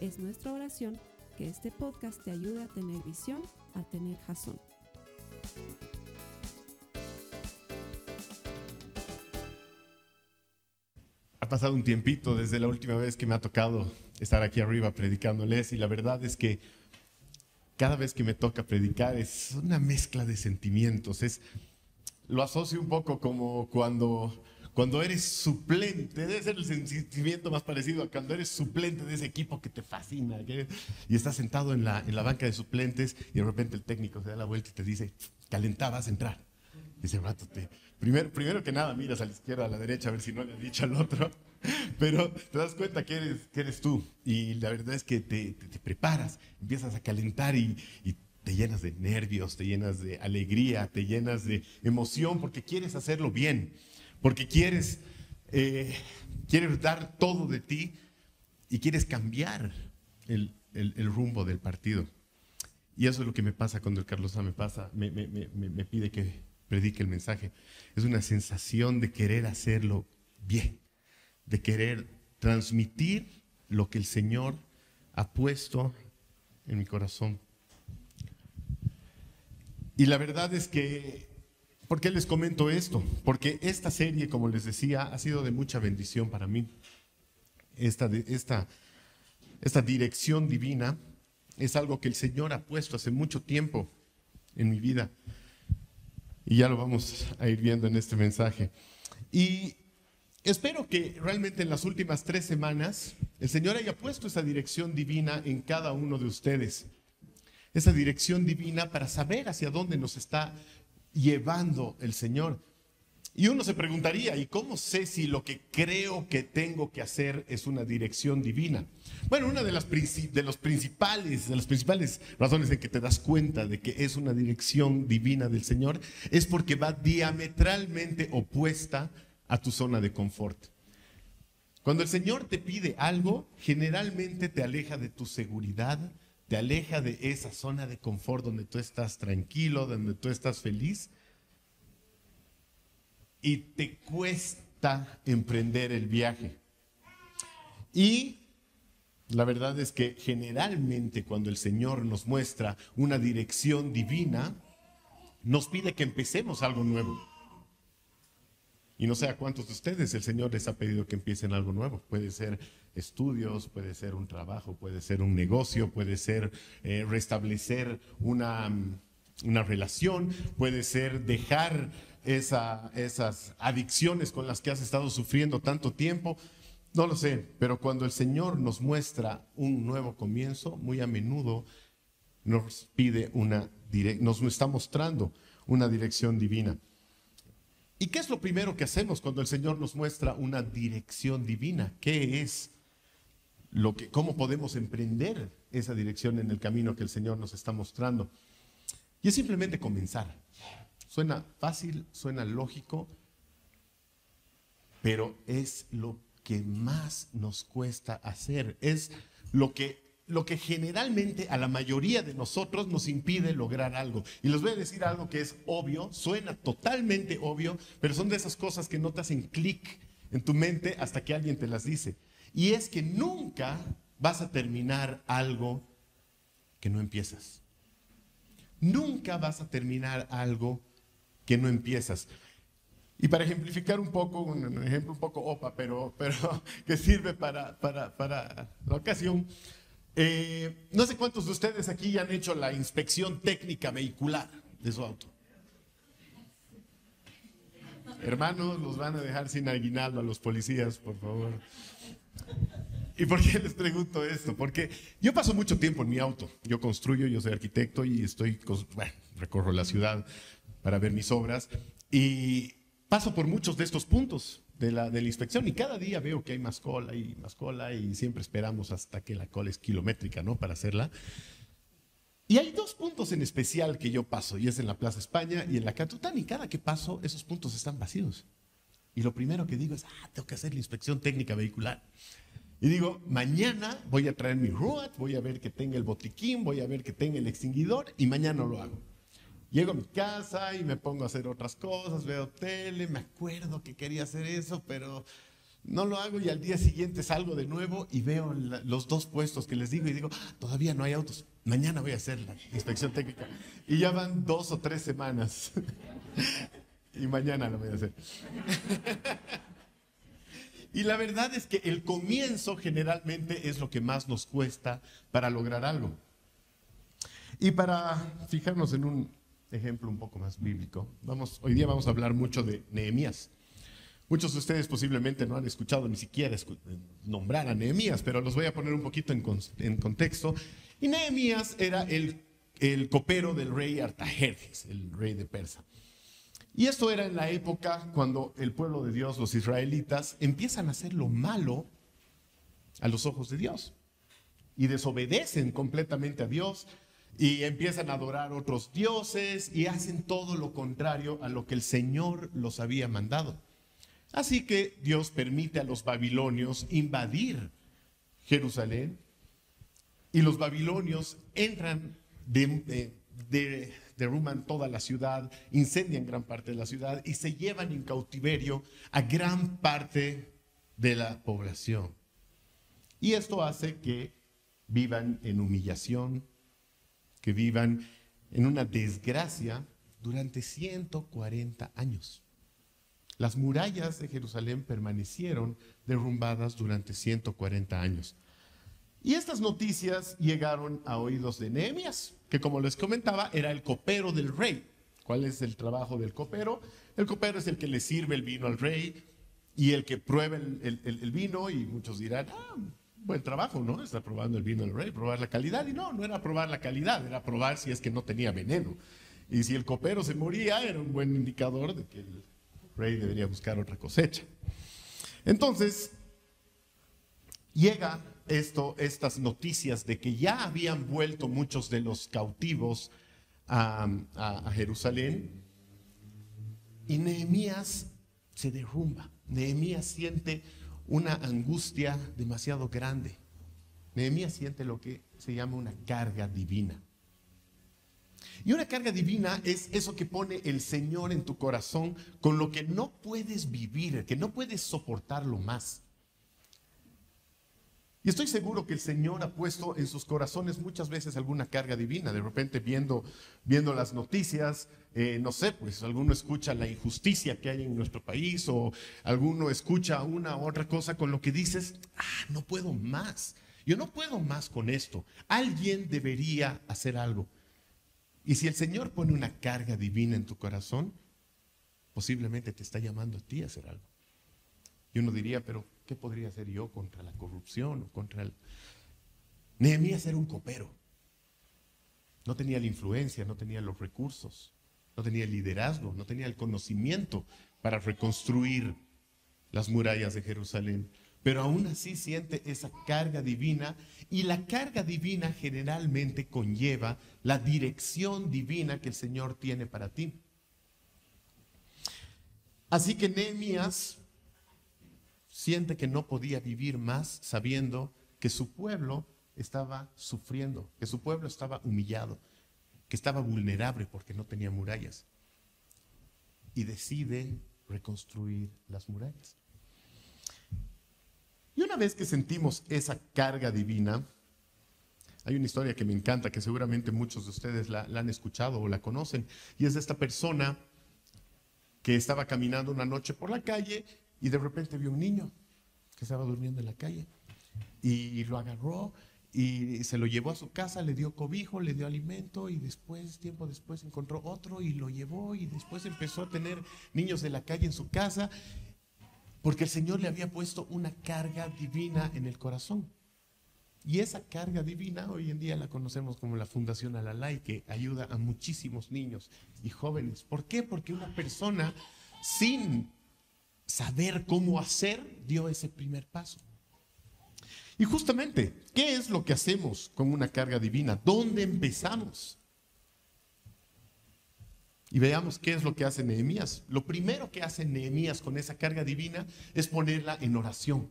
Es nuestra oración que este podcast te ayude a tener visión, a tener jazón. Ha pasado un tiempito desde la última vez que me ha tocado estar aquí arriba predicándoles y la verdad es que cada vez que me toca predicar es una mezcla de sentimientos. Es, lo asocio un poco como cuando, cuando eres suplente, debe ser el sentimiento más parecido a cuando eres suplente de ese equipo que te fascina y estás sentado en la, en la banca de suplentes y de repente el técnico se da la vuelta y te dice, calentabas a entrar. Dice, rato te, primero, primero que nada miras a la izquierda, a la derecha, a ver si no le ha dicho al otro, pero te das cuenta que eres, que eres tú y la verdad es que te, te, preparas, empiezas a calentar y, y te llenas de nervios, te llenas de alegría, te llenas de emoción porque quieres hacerlo bien, porque quieres, eh, quieres dar todo de ti y quieres cambiar el, el, rumbo del partido. Y eso es lo que me pasa cuando el Carlos A me pasa, me, me, me, me pide que predique el mensaje. Es una sensación de querer hacerlo bien, de querer transmitir lo que el Señor ha puesto en mi corazón. Y la verdad es que, ¿por qué les comento esto? Porque esta serie, como les decía, ha sido de mucha bendición para mí. Esta, esta, esta dirección divina es algo que el Señor ha puesto hace mucho tiempo en mi vida. Y ya lo vamos a ir viendo en este mensaje. Y espero que realmente en las últimas tres semanas el Señor haya puesto esa dirección divina en cada uno de ustedes. Esa dirección divina para saber hacia dónde nos está llevando el Señor. Y uno se preguntaría, ¿y cómo sé si lo que creo que tengo que hacer es una dirección divina? Bueno, una de las, de los principales, de las principales razones en que te das cuenta de que es una dirección divina del Señor es porque va diametralmente opuesta a tu zona de confort. Cuando el Señor te pide algo, generalmente te aleja de tu seguridad, te aleja de esa zona de confort donde tú estás tranquilo, donde tú estás feliz y te cuesta emprender el viaje. Y la verdad es que generalmente cuando el Señor nos muestra una dirección divina, nos pide que empecemos algo nuevo. Y no sé a cuántos de ustedes el Señor les ha pedido que empiecen algo nuevo. Puede ser estudios, puede ser un trabajo, puede ser un negocio, puede ser eh, restablecer una, una relación, puede ser dejar esas adicciones con las que has estado sufriendo tanto tiempo. No lo sé, pero cuando el Señor nos muestra un nuevo comienzo, muy a menudo nos pide una nos está mostrando una dirección divina. ¿Y qué es lo primero que hacemos cuando el Señor nos muestra una dirección divina? ¿Qué es lo que cómo podemos emprender esa dirección en el camino que el Señor nos está mostrando? Y es simplemente comenzar. Suena fácil, suena lógico, pero es lo que más nos cuesta hacer. Es lo que, lo que generalmente a la mayoría de nosotros nos impide lograr algo. Y les voy a decir algo que es obvio, suena totalmente obvio, pero son de esas cosas que no te hacen clic en tu mente hasta que alguien te las dice. Y es que nunca vas a terminar algo que no empiezas. Nunca vas a terminar algo que no empiezas. Y para ejemplificar un poco, un ejemplo un poco opa, pero, pero que sirve para, para, para la ocasión, eh, no sé cuántos de ustedes aquí ya han hecho la inspección técnica vehicular de su auto. Hermanos, los van a dejar sin aguinaldo a los policías, por favor. ¿Y por qué les pregunto esto? Porque yo paso mucho tiempo en mi auto. Yo construyo, yo soy arquitecto y estoy, bueno, recorro la ciudad para ver mis obras y paso por muchos de estos puntos. de la, de la inspección y cada día veo que hay más cola y más cola y siempre esperamos hasta que la cola es kilométrica, ¿no? Para hacerla. Y hay dos puntos en especial que yo paso, y es en la Plaza España y en la Catután, y cada que paso, esos puntos están vacíos. Y lo primero que digo es, ah, tengo que hacer la inspección técnica vehicular. Y digo, mañana voy a traer mi RUAT, voy a ver que tenga el botiquín, voy a ver que tenga el extinguidor, y mañana lo hago. Llego a mi casa y me pongo a hacer otras cosas, veo tele, me acuerdo que quería hacer eso, pero no lo hago y al día siguiente salgo de nuevo y veo los dos puestos que les digo y digo, ah, todavía no hay autos, mañana voy a hacer la inspección técnica. Y ya van dos o tres semanas y mañana lo voy a hacer. y la verdad es que el comienzo generalmente es lo que más nos cuesta para lograr algo. Y para fijarnos en un ejemplo un poco más bíblico, vamos, hoy día vamos a hablar mucho de Nehemías. Muchos de ustedes posiblemente no han escuchado ni siquiera nombrar a Nehemías, pero los voy a poner un poquito en, contexto. Y Nehemías era el, el, copero del rey Artajerjes, el rey de Persa. Y esto era en la época cuando el pueblo de Dios, los israelitas, empiezan a hacer lo malo a los ojos de Dios. Y desobedecen completamente a Dios. Y empiezan a adorar otros dioses. Y hacen todo lo contrario a lo que el Señor los había mandado. Así que Dios permite a los babilonios invadir Jerusalén. Y los babilonios entran, de, derrumban toda la ciudad, incendian gran parte de la ciudad y se llevan en cautiverio a gran parte de la población. Y esto hace que vivan en humillación, que vivan en una desgracia durante 140 años. Las murallas de Jerusalén permanecieron derrumbadas durante 140 años. Y estas noticias llegaron a oídos de Nehemías, que como les comentaba era el copero del rey. ¿Cuál es el trabajo del copero? El copero es el que le sirve el vino al rey y el que prueba el, vino y muchos dirán, ah, buen trabajo, ¿no? Está probando el vino del rey, probar la calidad. Y no, no era probar la calidad, era probar si es que no tenía veneno. Y si el copero se moría, era un buen indicador de que el rey debería buscar otra cosecha. Entonces, llega esto, estas noticias de que ya habían vuelto muchos de los cautivos a, a Jerusalén y Nehemías se derrumba. Nehemías siente una angustia demasiado grande. Nehemías siente lo que se llama una carga divina. Y una carga divina es eso que pone el Señor en tu corazón con lo que no puedes vivir, que no puedes soportarlo más. Y estoy seguro que el Señor ha puesto en sus corazones muchas veces alguna carga divina. De repente viendo, viendo las noticias, eh, no sé, pues alguno escucha la injusticia que hay en nuestro país o alguno escucha una u otra cosa con lo que dices, ah, no puedo más. Yo no puedo más con esto. Alguien debería hacer algo. Y si el Señor pone una carga divina en tu corazón, posiblemente te está llamando a ti a hacer algo. Y uno diría, pero ¿qué podría hacer yo contra la corrupción o contra el... Nehemías era un copero. No tenía la influencia, no tenía los recursos, no tenía el liderazgo, no tenía el conocimiento para reconstruir las murallas de Jerusalén pero aún así siente esa carga divina y la carga divina generalmente conlleva la dirección divina que el Señor tiene para ti. Así que Nehemías siente que no podía vivir más sabiendo que su pueblo estaba sufriendo, que su pueblo estaba humillado, que estaba vulnerable porque no tenía murallas. Y decide reconstruir las murallas. Y una vez que sentimos esa carga divina, hay una historia que me encanta, que seguramente muchos de ustedes la, han escuchado o la conocen, y es de esta persona que estaba caminando una noche por la calle y de repente vio un niño que estaba durmiendo en la calle y lo agarró y se lo llevó a su casa, le dio cobijo, le dio alimento y después, tiempo después, encontró otro y lo llevó y después empezó a tener niños de la calle en su casa porque el Señor le había puesto una carga divina en el corazón. Y esa carga divina hoy en día la conocemos como la Fundación Alalai, que ayuda a muchísimos niños y jóvenes. ¿Por qué? Porque una persona sin saber cómo hacer, dio ese primer paso. Y justamente, ¿qué es lo que hacemos con una carga divina? ¿Dónde empezamos? Y veamos qué es lo que hace Nehemías. Lo primero que hace Nehemías con esa carga divina es ponerla en oración.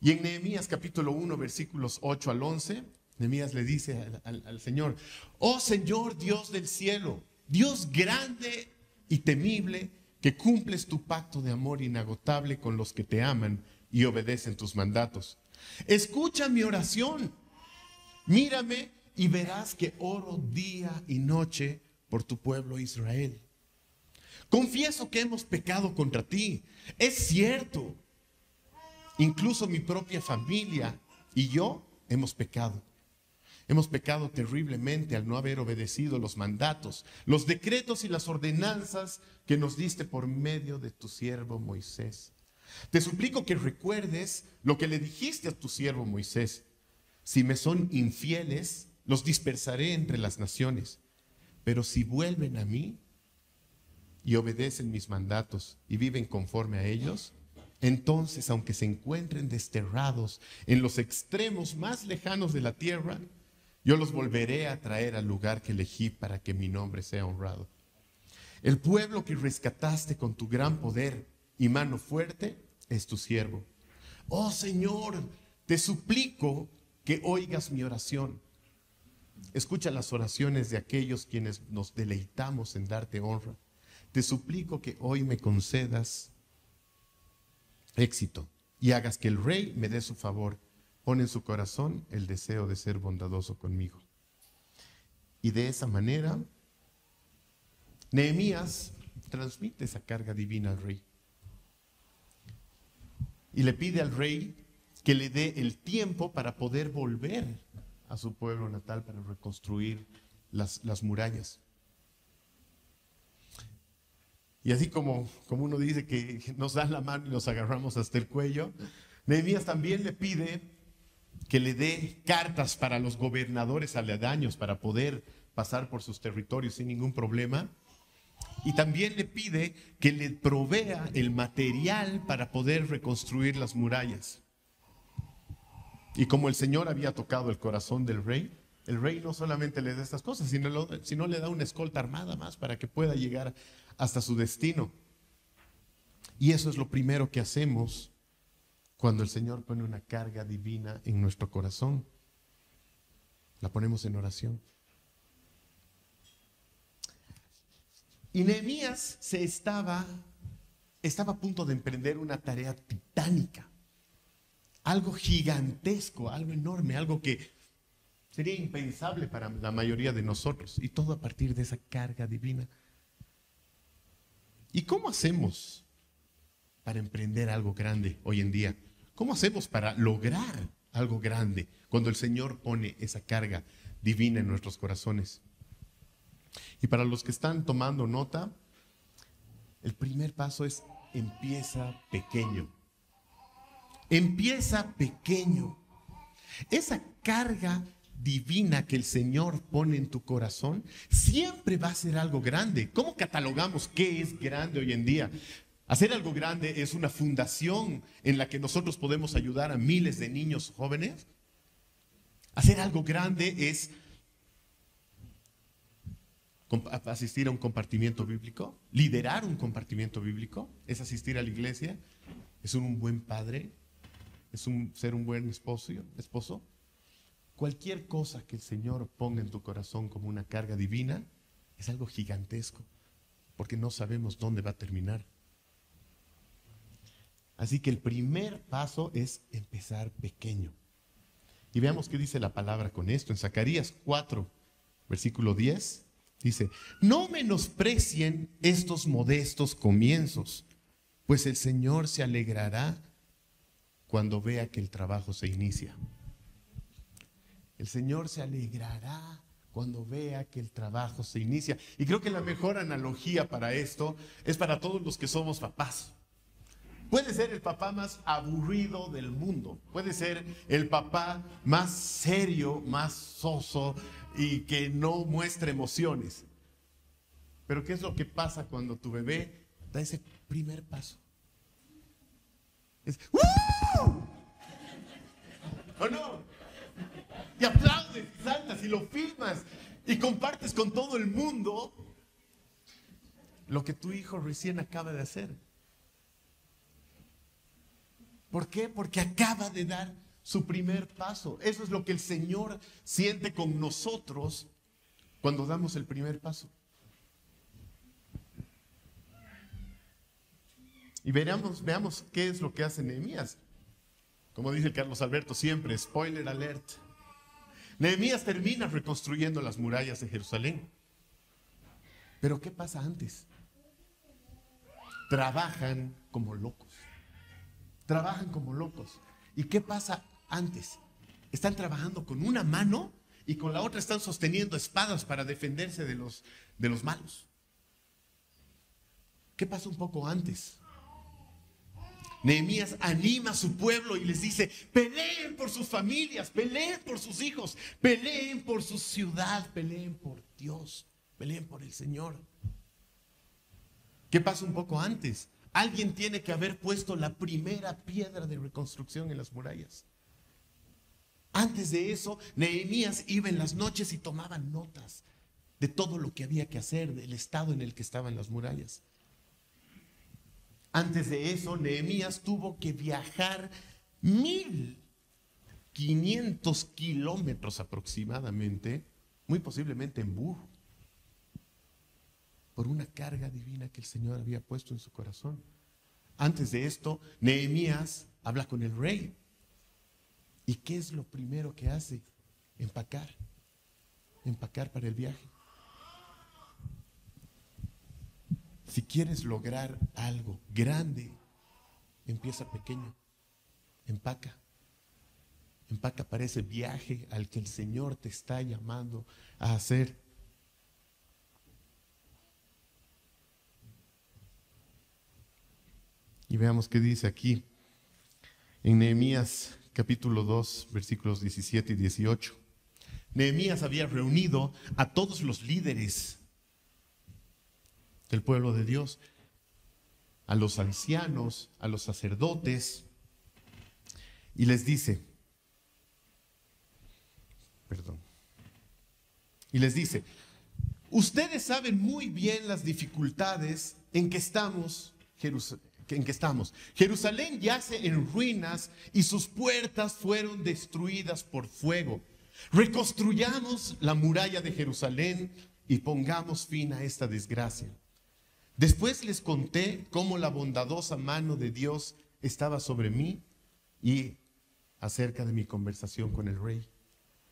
Y en Nehemías capítulo 1, versículos 8 al 11, Nehemías le dice al, al Señor, oh Señor Dios del cielo, Dios grande y temible, que cumples tu pacto de amor inagotable con los que te aman y obedecen tus mandatos. Escucha mi oración, mírame y verás que oro día y noche por tu pueblo Israel. Confieso que hemos pecado contra ti. Es cierto. Incluso mi propia familia y yo hemos pecado. Hemos pecado terriblemente al no haber obedecido los mandatos, los decretos y las ordenanzas que nos diste por medio de tu siervo Moisés. Te suplico que recuerdes lo que le dijiste a tu siervo Moisés. Si me son infieles, los dispersaré entre las naciones. Pero si vuelven a mí y obedecen mis mandatos y viven conforme a ellos, entonces, aunque se encuentren desterrados en los extremos más lejanos de la tierra, yo los volveré a traer al lugar que elegí para que mi nombre sea honrado. El pueblo que rescataste con tu gran poder y mano fuerte es tu siervo. Oh Señor, te suplico que oigas mi oración Escucha las oraciones de aquellos quienes nos deleitamos en darte honra. Te suplico que hoy me concedas éxito y hagas que el rey me dé su favor. Pon en su corazón el deseo de ser bondadoso conmigo. Y de esa manera, Nehemías transmite esa carga divina al rey. Y le pide al rey que le dé el tiempo para poder volver a su pueblo natal para reconstruir las, las murallas. Y así como, como uno dice que nos dan la mano y nos agarramos hasta el cuello, Nehemías también le pide que le dé cartas para los gobernadores aledaños para poder pasar por sus territorios sin ningún problema. Y también le pide que le provea el material para poder reconstruir las murallas. Y como el Señor había tocado el corazón del rey, el rey no solamente le da estas cosas, sino, sino le da una escolta armada más para que pueda llegar hasta su destino. Y eso es lo primero que hacemos cuando el Señor pone una carga divina en nuestro corazón. La ponemos en oración. Y Nehemías se estaba, estaba a punto de emprender una tarea titánica algo gigantesco, algo enorme, algo que sería impensable para la mayoría de nosotros. Y todo a partir de esa carga divina. ¿Y cómo hacemos para emprender algo grande hoy en día? ¿Cómo hacemos para lograr algo grande cuando el Señor pone esa carga divina en nuestros corazones? Y para los que están tomando nota, el primer paso es empieza pequeño. Empieza pequeño. Esa carga divina que el Señor pone en tu corazón siempre va a ser algo grande. ¿Cómo catalogamos qué es grande hoy en día? Hacer algo grande es una fundación en la que nosotros podemos ayudar a miles de niños jóvenes. Hacer algo grande es asistir a un compartimiento bíblico, liderar un compartimiento bíblico, es asistir a la iglesia, es un buen padre, es un, ser un buen esposo, esposo. Cualquier cosa que el Señor ponga en tu corazón como una carga divina es algo gigantesco, porque no sabemos dónde va a terminar. Así que el primer paso es empezar pequeño. Y veamos qué dice la palabra con esto. En Zacarías 4, versículo 10, dice, no menosprecien estos modestos comienzos, pues el Señor se alegrará cuando vea que el trabajo se inicia. El Señor se alegrará cuando vea que el trabajo se inicia. Y creo que la mejor analogía para esto es para todos los que somos papás. Puede ser el papá más aburrido del mundo. Puede ser el papá más serio, más soso y que no muestra emociones. Pero ¿qué es lo que pasa cuando tu bebé da ese primer paso? Es, ¿O no? Y aplaudes, y saltas y lo filmas y compartes con todo el mundo lo que tu hijo recién acaba de hacer. ¿Por qué? Porque acaba de dar su primer paso. Eso es lo que el Señor siente con nosotros cuando damos el primer paso. Y veamos, veamos qué es lo que hace Nehemías. Como dice Carlos Alberto siempre, spoiler alert. Nehemías termina reconstruyendo las murallas de Jerusalén. Pero ¿qué pasa antes? Trabajan como locos. Trabajan como locos. ¿Y qué pasa antes? Están trabajando con una mano y con la otra están sosteniendo espadas para defenderse de los, de los malos. ¿Qué pasa un poco antes? Nehemías anima a su pueblo y les dice, peleen por sus familias, peleen por sus hijos, peleen por su ciudad, peleen por Dios, peleen por el Señor. ¿Qué pasa un poco antes? Alguien tiene que haber puesto la primera piedra de reconstrucción en las murallas. Antes de eso, Nehemías iba en las noches y tomaba notas de todo lo que había que hacer, del estado en el que estaban las murallas. Antes de eso, Nehemías tuvo que viajar mil quinientos kilómetros aproximadamente, muy posiblemente en burro, por una carga divina que el Señor había puesto en su corazón. Antes de esto, Nehemías habla con el rey ¿Y qué es lo primero que hace? Empacar. Empacar para el viaje. Si quieres lograr algo grande, empieza pequeño. Empaca. Empaca para ese viaje al que el Señor te está llamando a hacer. Y veamos qué dice aquí en Nehemías capítulo 2, versículos 17 y 18. Nehemías había reunido a todos los líderes del pueblo de Dios, a los ancianos, a los sacerdotes, y les dice, perdón, y les dice, ustedes saben muy bien las dificultades en que estamos, Jerusalén en que estamos. Jerusalén yace en ruinas y sus puertas fueron destruidas por fuego. Reconstruyamos la muralla de Jerusalén y pongamos fin a esta desgracia. Después les conté cómo la bondadosa mano de Dios estaba sobre mí y acerca de mi conversación con el rey.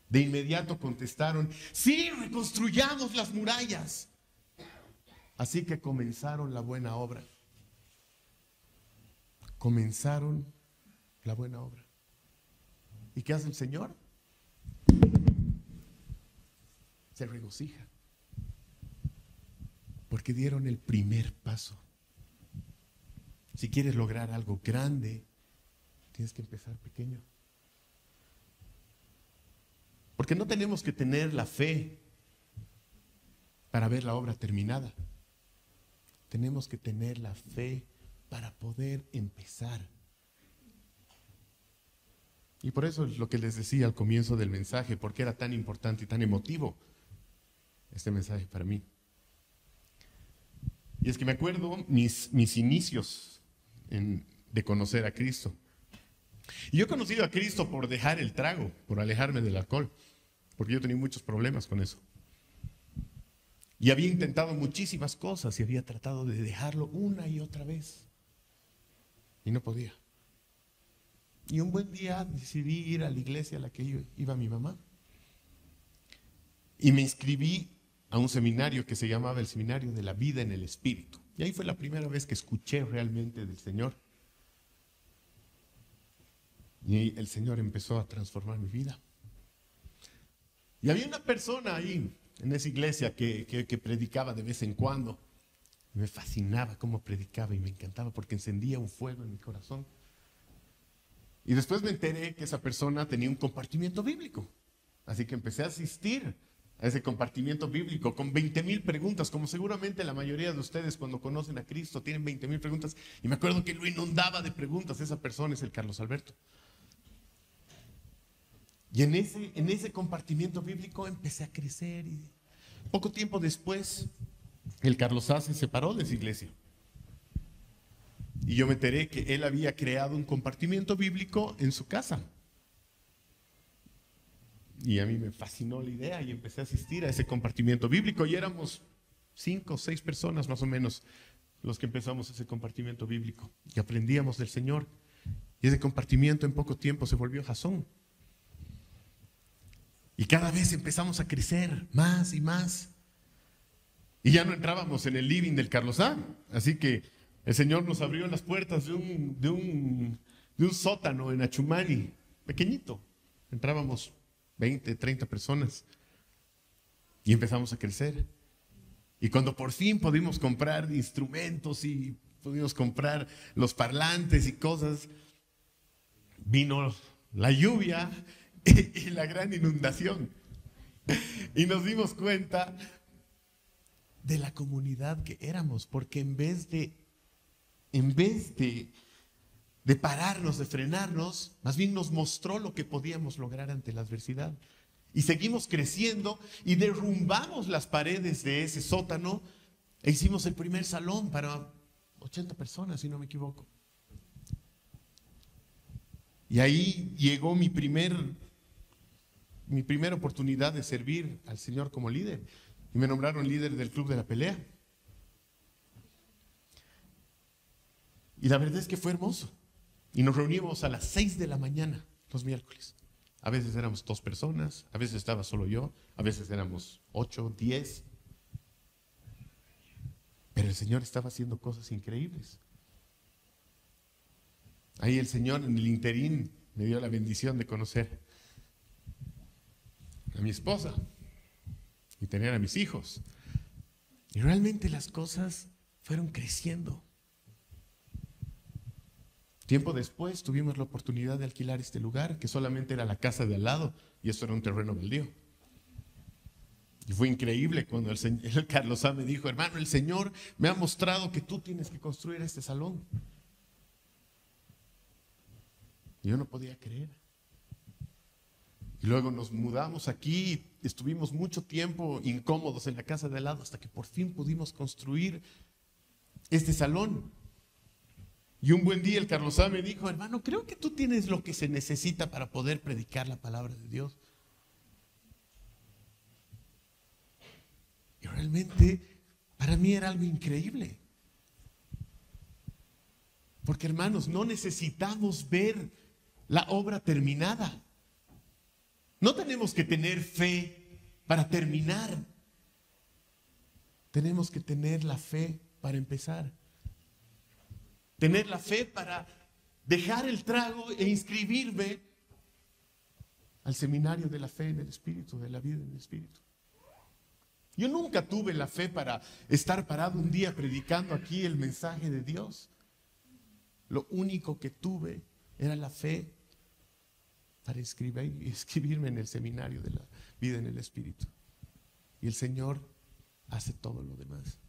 De inmediato contestaron, sí, reconstruyamos las murallas. Así que comenzaron la buena obra comenzaron la buena obra. ¿Y qué hace el Señor? Se regocija. Porque dieron el primer paso. Si quieres lograr algo grande, tienes que empezar pequeño. Porque no tenemos que tener la fe para ver la obra terminada. Tenemos que tener la fe para poder empezar. Y por eso es lo que les decía al comienzo del mensaje, porque era tan importante y tan emotivo este mensaje para mí. Y es que me acuerdo mis, mis inicios de conocer a Cristo. Y yo he conocido a Cristo por dejar el trago, por alejarme del alcohol, porque yo tenía muchos problemas con eso. Y había intentado muchísimas cosas y había tratado de dejarlo una y otra vez y no podía. Y un buen día decidí ir a la iglesia a la que iba mi mamá. Y me inscribí a un seminario que se llamaba el Seminario de la Vida en el Espíritu. Y ahí fue la primera vez que escuché realmente del Señor. Y el Señor empezó a transformar mi vida. Y había una persona ahí en esa iglesia que, que predicaba de vez en cuando. Me fascinaba cómo predicaba y me encantaba porque encendía un fuego en mi corazón. Y después me enteré que esa persona tenía un compartimiento bíblico. Así que empecé a asistir a ese compartimiento bíblico con 20 mil preguntas, como seguramente la mayoría de ustedes cuando conocen a Cristo tienen 20 mil preguntas. Y me acuerdo que lo inundaba de preguntas. Esa persona es el Carlos Alberto. Y en ese, en ese compartimiento bíblico empecé a crecer y poco tiempo después el Carlos A se separó de esa iglesia. Y yo me enteré que él había creado un compartimiento bíblico en su casa. Y a mí me fascinó la idea y empecé a asistir a ese compartimiento bíblico. Y éramos cinco o seis personas más o menos los que empezamos ese compartimiento bíblico. Y aprendíamos del Señor. Y ese compartimiento en poco tiempo se volvió jazón. Y cada vez empezamos a crecer más y más. Y ya no entrábamos en el living del Carlos A. Así que el Señor nos abrió las puertas de un, de un, de un sótano en Achumani, pequeñito. Entrábamos 20, 30 personas. Y empezamos a crecer. Y cuando por fin pudimos comprar instrumentos y pudimos comprar los parlantes y cosas, vino la lluvia y, la gran inundación. Y nos dimos cuenta de la comunidad que éramos, porque en vez de, en vez de, de pararnos, de frenarnos, más bien nos mostró lo que podíamos lograr ante la adversidad. Y seguimos creciendo y derrumbamos las paredes de ese sótano e hicimos el primer salón para 80 personas, si no me equivoco. Y ahí llegó mi primer mi primera oportunidad de servir al Señor como líder. Y me nombraron líder del club de la pelea. Y la verdad es que fue hermoso. Y nos reunimos a las seis de la mañana los miércoles. A veces éramos dos personas, a veces estaba solo yo, a veces éramos ocho, diez. Pero el Señor estaba haciendo cosas increíbles. Ahí el Señor en el interín me dio la bendición de conocer a mi esposa y tener a mis hijos. Y realmente las cosas fueron creciendo. Tiempo después tuvimos la oportunidad de alquilar este lugar, que solamente era la casa de al lado, y esto era un terreno baldío. Y fue increíble cuando el, señor, Carlos A me dijo, hermano, el Señor me ha mostrado que tú tienes que construir este salón. Y yo no podía creer. Y luego nos mudamos aquí, estuvimos mucho tiempo incómodos en la casa de al lado hasta que por fin pudimos construir este salón. Y un buen día el Carlos A me dijo, hermano, creo que tú tienes lo que se necesita para poder predicar la palabra de Dios. Y realmente para mí era algo increíble. Porque hermanos, no necesitamos ver la obra terminada. No tenemos que tener fe para terminar. Tenemos que tener la fe para empezar. Tener la fe para dejar el trago e inscribirme al seminario de la fe en el Espíritu, de la vida en el Espíritu. Yo nunca tuve la fe para estar parado un día predicando aquí el mensaje de Dios. Lo único que tuve era la fe para escribir, escribirme en el seminario de la vida en el Espíritu. Y el Señor hace todo lo demás.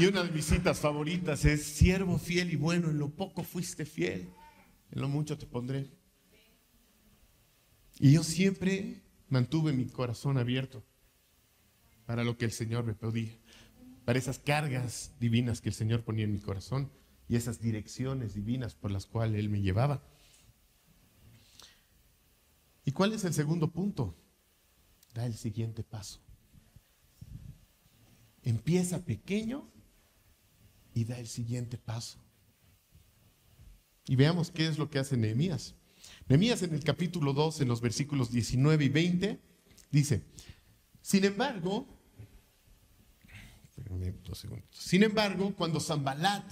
Y una de mis citas favoritas es, siervo fiel y bueno, en lo poco fuiste fiel, en lo mucho te pondré. Y yo siempre mantuve mi corazón abierto para lo que el Señor me pedía, para esas cargas divinas que el Señor ponía en mi corazón y esas direcciones divinas por las cuales Él me llevaba. ¿Y cuál es el segundo punto? Da el siguiente paso. Empieza pequeño y da el siguiente paso. Y veamos qué es lo que hace Nehemías. Nehemías en el capítulo 2, en los versículos 19 y 20, dice, sin embargo, sin embargo, cuando Zambalat,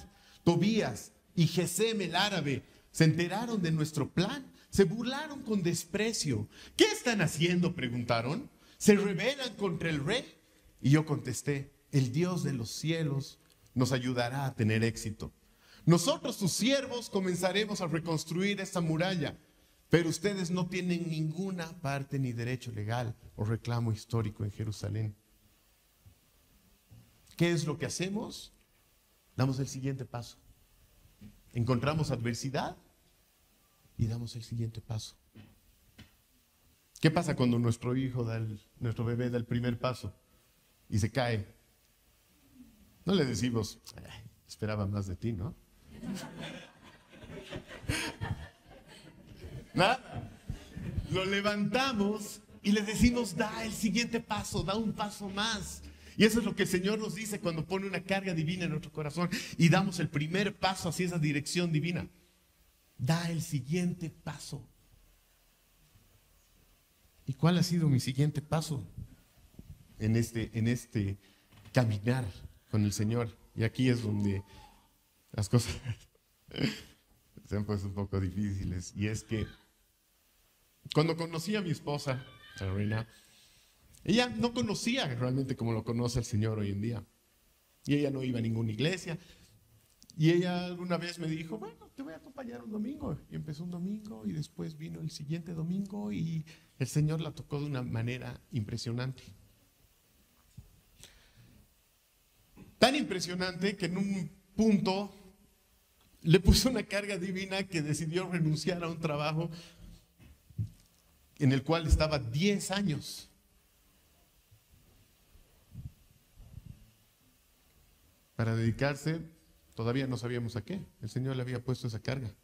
Tobías y Gesem el árabe se enteraron de nuestro plan, se burlaron con desprecio. ¿Qué están haciendo? preguntaron. ¿Se rebelan contra el rey? Y yo contesté, el Dios de los cielos nos ayudará a tener éxito. Nosotros, sus siervos, comenzaremos a reconstruir esta muralla, pero ustedes no tienen ninguna parte ni derecho legal o reclamo histórico en Jerusalén. ¿Qué es lo que hacemos? Damos el siguiente paso. Encontramos adversidad y damos el siguiente paso. ¿Qué pasa cuando nuestro hijo, da nuestro bebé da el primer paso y se cae? No le decimos, esperaba más de ti, ¿no? Nada. Lo levantamos y le decimos, da el siguiente paso, da un paso más. Y eso es lo que el Señor nos dice cuando pone una carga divina en nuestro corazón y damos el primer paso hacia esa dirección divina. Da el siguiente paso. ¿Y cuál ha sido mi siguiente paso en este, en este caminar con el Señor? Y aquí es donde las cosas se han puesto un poco difíciles. Y es que cuando conocí a mi esposa, a ella no conocía realmente como lo conoce el Señor hoy en día. Y ella no iba a ninguna iglesia. Y ella alguna vez me dijo, bueno, te voy a acompañar un domingo. Y empezó un domingo y después vino el siguiente domingo y el Señor la tocó de una manera impresionante. Tan impresionante que en un punto le puso una carga divina que decidió renunciar a un trabajo en el cual estaba 10 años. Para dedicarse, todavía no sabíamos a qué. El Señor le había puesto esa carga.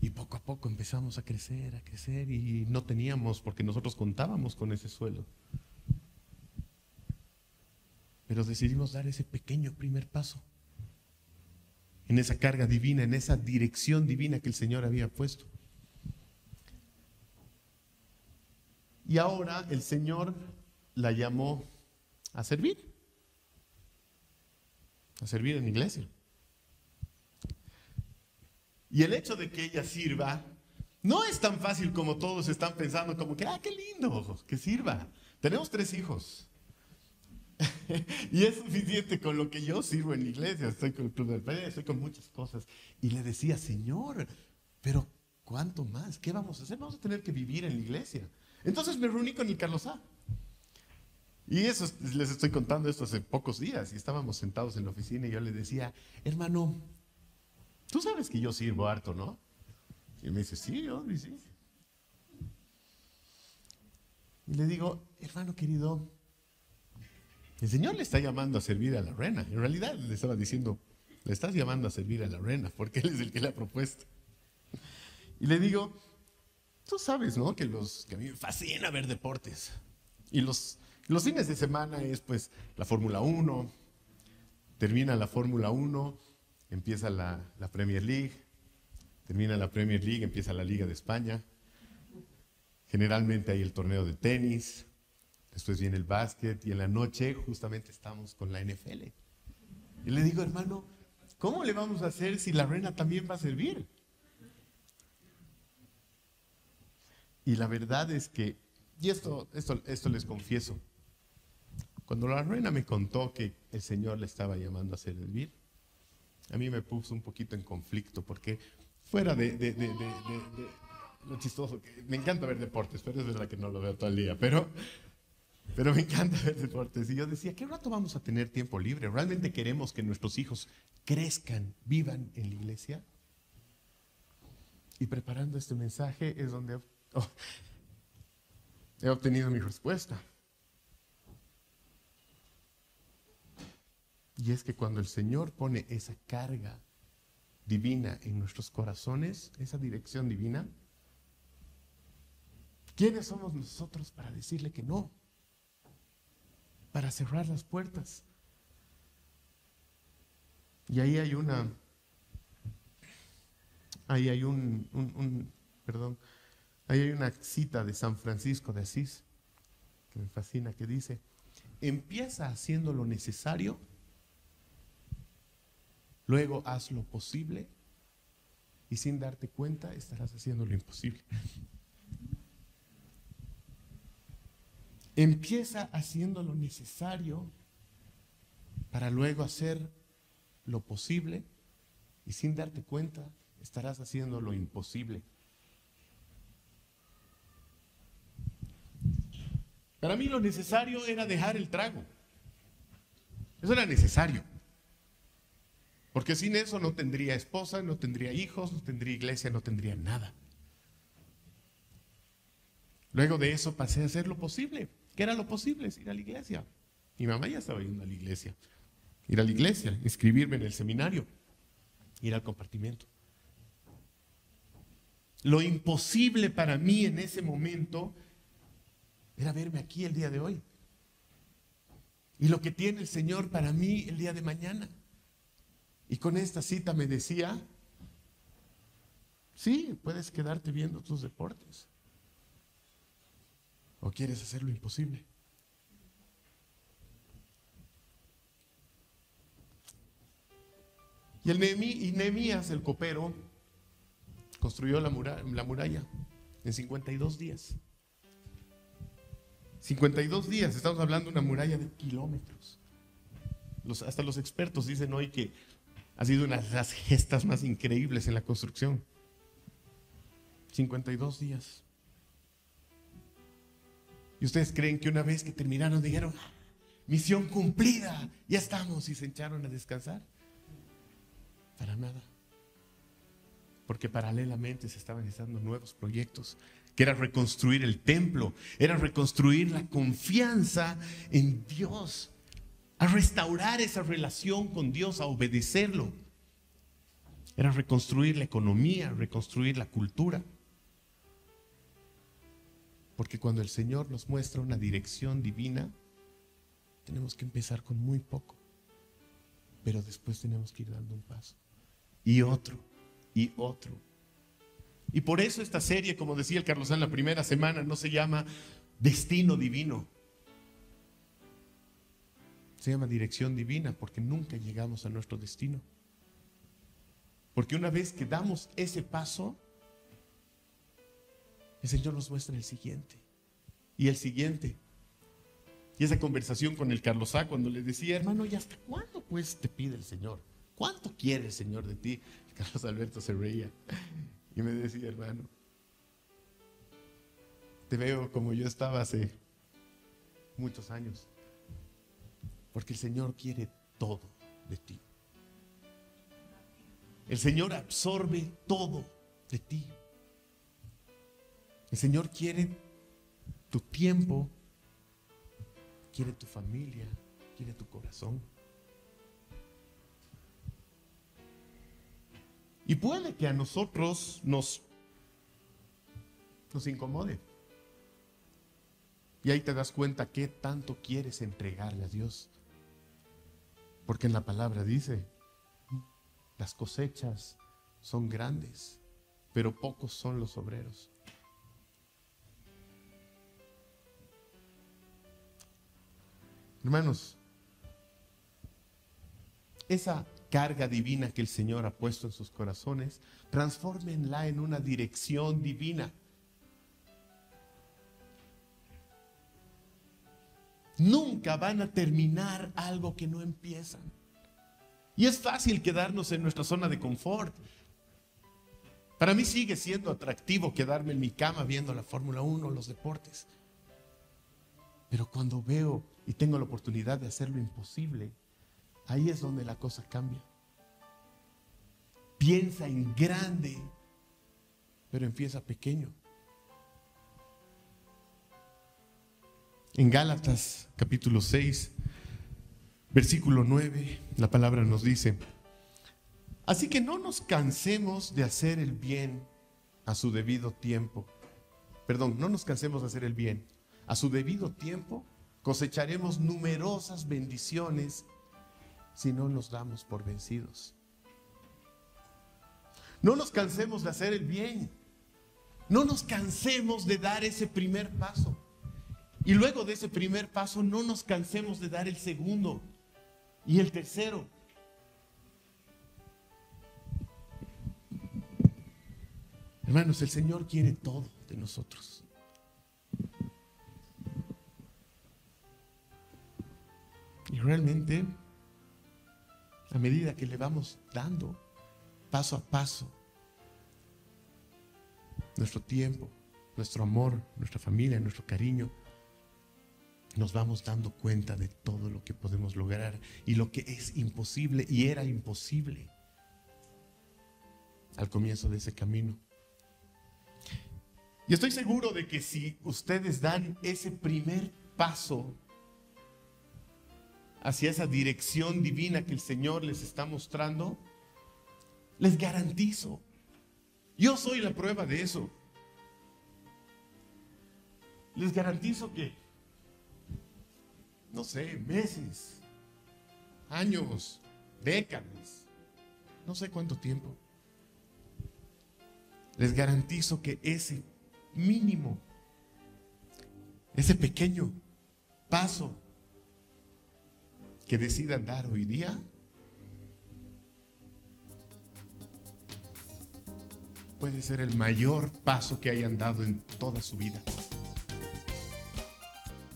Y poco a poco empezamos a crecer, a crecer y no teníamos, porque nosotros contábamos con ese suelo. Pero decidimos dar ese pequeño primer paso en esa carga divina, en esa dirección divina que el Señor había puesto. Y ahora el Señor la llamó a servir, a servir en iglesia. Y el hecho de que ella sirva no es tan fácil como todos están pensando, como que, ah, qué lindo, que sirva. Tenemos tres hijos. y es suficiente con lo que yo sirvo en la iglesia. Estoy con el club del fe, estoy con muchas cosas. Y le decía, Señor, pero ¿cuánto más? ¿Qué vamos a hacer? Vamos a tener que vivir en la iglesia. Entonces me reuní con el Carlos A. Y eso les estoy contando esto hace pocos días. Y estábamos sentados en la oficina y yo le decía, hermano, tú sabes que yo sirvo harto, ¿no? Y me dice, sí, yo, sí. Y le digo, hermano querido, el Señor le está llamando a servir a la reina. En realidad le estaba diciendo, le estás llamando a servir a la reina, porque Él es el que le ha propuesto. Y le digo, tú sabes, ¿no? Que, los, que a mí me fascina ver deportes. Y los, los fines de semana es pues la Fórmula 1, termina la Fórmula 1, empieza la, Premier League, termina la Premier League, empieza la Liga de España. Generalmente hay el torneo de tenis, Después viene el básquet y en la noche justamente estamos con la NFL. Y le digo, hermano, ¿cómo le vamos a hacer si la reina también va a servir? Y la verdad es que, y esto, esto, esto les confieso, cuando la reina me contó que el Señor le estaba llamando a servir, a mí me puso un poquito en conflicto, porque fuera de, lo chistoso, me encanta ver deportes, pero es verdad que no lo veo todo el día, pero pero me encanta ver deportes. Y yo decía, ¿qué rato vamos a tener tiempo libre? ¿Realmente queremos que nuestros hijos crezcan, vivan en la iglesia? Y preparando este mensaje es donde he obtenido mi respuesta. Y es que cuando el Señor pone esa carga divina en nuestros corazones, esa dirección divina, ¿quiénes somos nosotros para decirle que no? para cerrar las puertas. Y ahí hay una, ahí hay un, perdón, ahí hay una cita de San Francisco de Asís que me fascina, que dice, empieza haciendo lo necesario, luego haz lo posible y sin darte cuenta estarás haciendo lo imposible. Empieza haciendo lo necesario para luego hacer lo posible y sin darte cuenta estarás haciendo lo imposible. Para mí lo necesario era dejar el trago. Eso era necesario. Porque sin eso no tendría esposa, no tendría hijos, no tendría iglesia, no tendría nada. Luego de eso pasé a hacer lo posible. ¿Qué era lo posible? Es ir a la iglesia. Mi mamá ya estaba yendo a la iglesia. Ir a la iglesia, inscribirme en el seminario, ir al compartimiento. Lo imposible para mí en ese momento era verme aquí el día de hoy. Y lo que tiene el Señor para mí el día de mañana. Y con esta cita me decía, sí, puedes quedarte viendo tus deportes. ¿O quieres hacer lo imposible? Y, el Nehemías, el copero, construyó la muralla, la muralla en 52 días. 52 días, estamos hablando de una muralla de kilómetros. hasta los expertos dicen hoy que ha sido una de las gestas más increíbles en la construcción. 52 días. ¿Y ustedes creen que una vez que terminaron dijeron, misión cumplida, ya estamos y se echaron a descansar? Para nada. Porque paralelamente se estaban dando nuevos proyectos, que era reconstruir el templo, era reconstruir la confianza en Dios, restaurar esa relación con Dios, a obedecerlo. Era reconstruir la economía, reconstruir la cultura. Porque cuando el Señor nos muestra una dirección divina, tenemos que empezar con muy poco, pero después tenemos que ir dando un paso y otro y otro. Y por eso esta serie, como decía el Carlos en la primera semana, no se llama Destino Divino. Se llama Dirección Divina porque nunca llegamos a nuestro destino. Porque una vez que damos ese paso, el Señor nos muestra el siguiente. Y el siguiente. Y esa conversación con el Carlos A cuando le decía, hermano, ¿y hasta cuándo pues te pide el Señor? ¿Cuánto quiere el Señor de ti? Carlos Alberto se reía y me decía, hermano, te veo como yo estaba hace muchos años, porque el Señor quiere todo de ti. El Señor absorbe todo de ti. El Señor quiere tu tiempo, quiere tu familia, quiere tu corazón. Y puede que a nosotros nos, nos incomode. Y ahí te das cuenta qué tanto quieres entregarle a Dios. Porque en la palabra dice, las cosechas son grandes, pero pocos son los obreros. Hermanos, esa carga divina que el Señor ha puesto en sus corazones, transfórmenla en una dirección divina. Nunca van a terminar algo que no empiezan. Y es fácil quedarnos en nuestra zona de confort. Para mí sigue siendo atractivo quedarme en mi cama viendo la Fórmula 1, los deportes. Pero cuando veo y tengo la oportunidad de hacer lo imposible, Ahí es donde la cosa cambia. Piensa en grande, pero empieza pequeño. En Gálatas capítulo 6, versículo 9, la palabra nos dice, así que no nos cansemos de hacer el bien a su debido tiempo. Perdón, no nos cansemos de hacer el bien. A su debido tiempo cosecharemos numerosas bendiciones si no nos damos por vencidos. No nos cansemos de hacer el bien. No nos cansemos de dar ese primer paso. Y luego de ese primer paso no nos cansemos de dar el segundo y el tercero. Hermanos, el Señor quiere todo de nosotros. realmente, a medida que le vamos dando paso a paso nuestro tiempo, nuestro amor, nuestra familia, nuestro cariño, nos vamos dando cuenta de todo lo que podemos lograr y lo que es imposible y era imposible al comienzo de ese camino. Y estoy seguro de que si ustedes dan ese primer paso hacia esa dirección divina que el Señor les está mostrando, les garantizo, yo soy la prueba de eso. Les garantizo que, no sé, meses, años, décadas, no sé cuánto tiempo, les garantizo que ese mínimo, ese pequeño paso que decidan dar hoy día, puede ser el mayor paso que hayan dado en toda su vida.